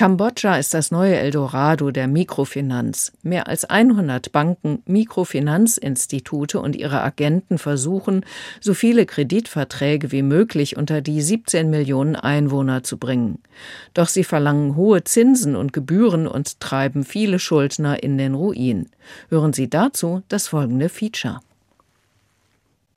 Kambodscha ist das neue Eldorado der Mikrofinanz. Mehr als 100 Banken, Mikrofinanzinstitute und ihre Agenten versuchen, so viele Kreditverträge wie möglich unter die 17 Millionen Einwohner zu bringen. Doch sie verlangen hohe Zinsen und Gebühren und treiben viele Schuldner in den Ruin. Hören Sie dazu das folgende Feature.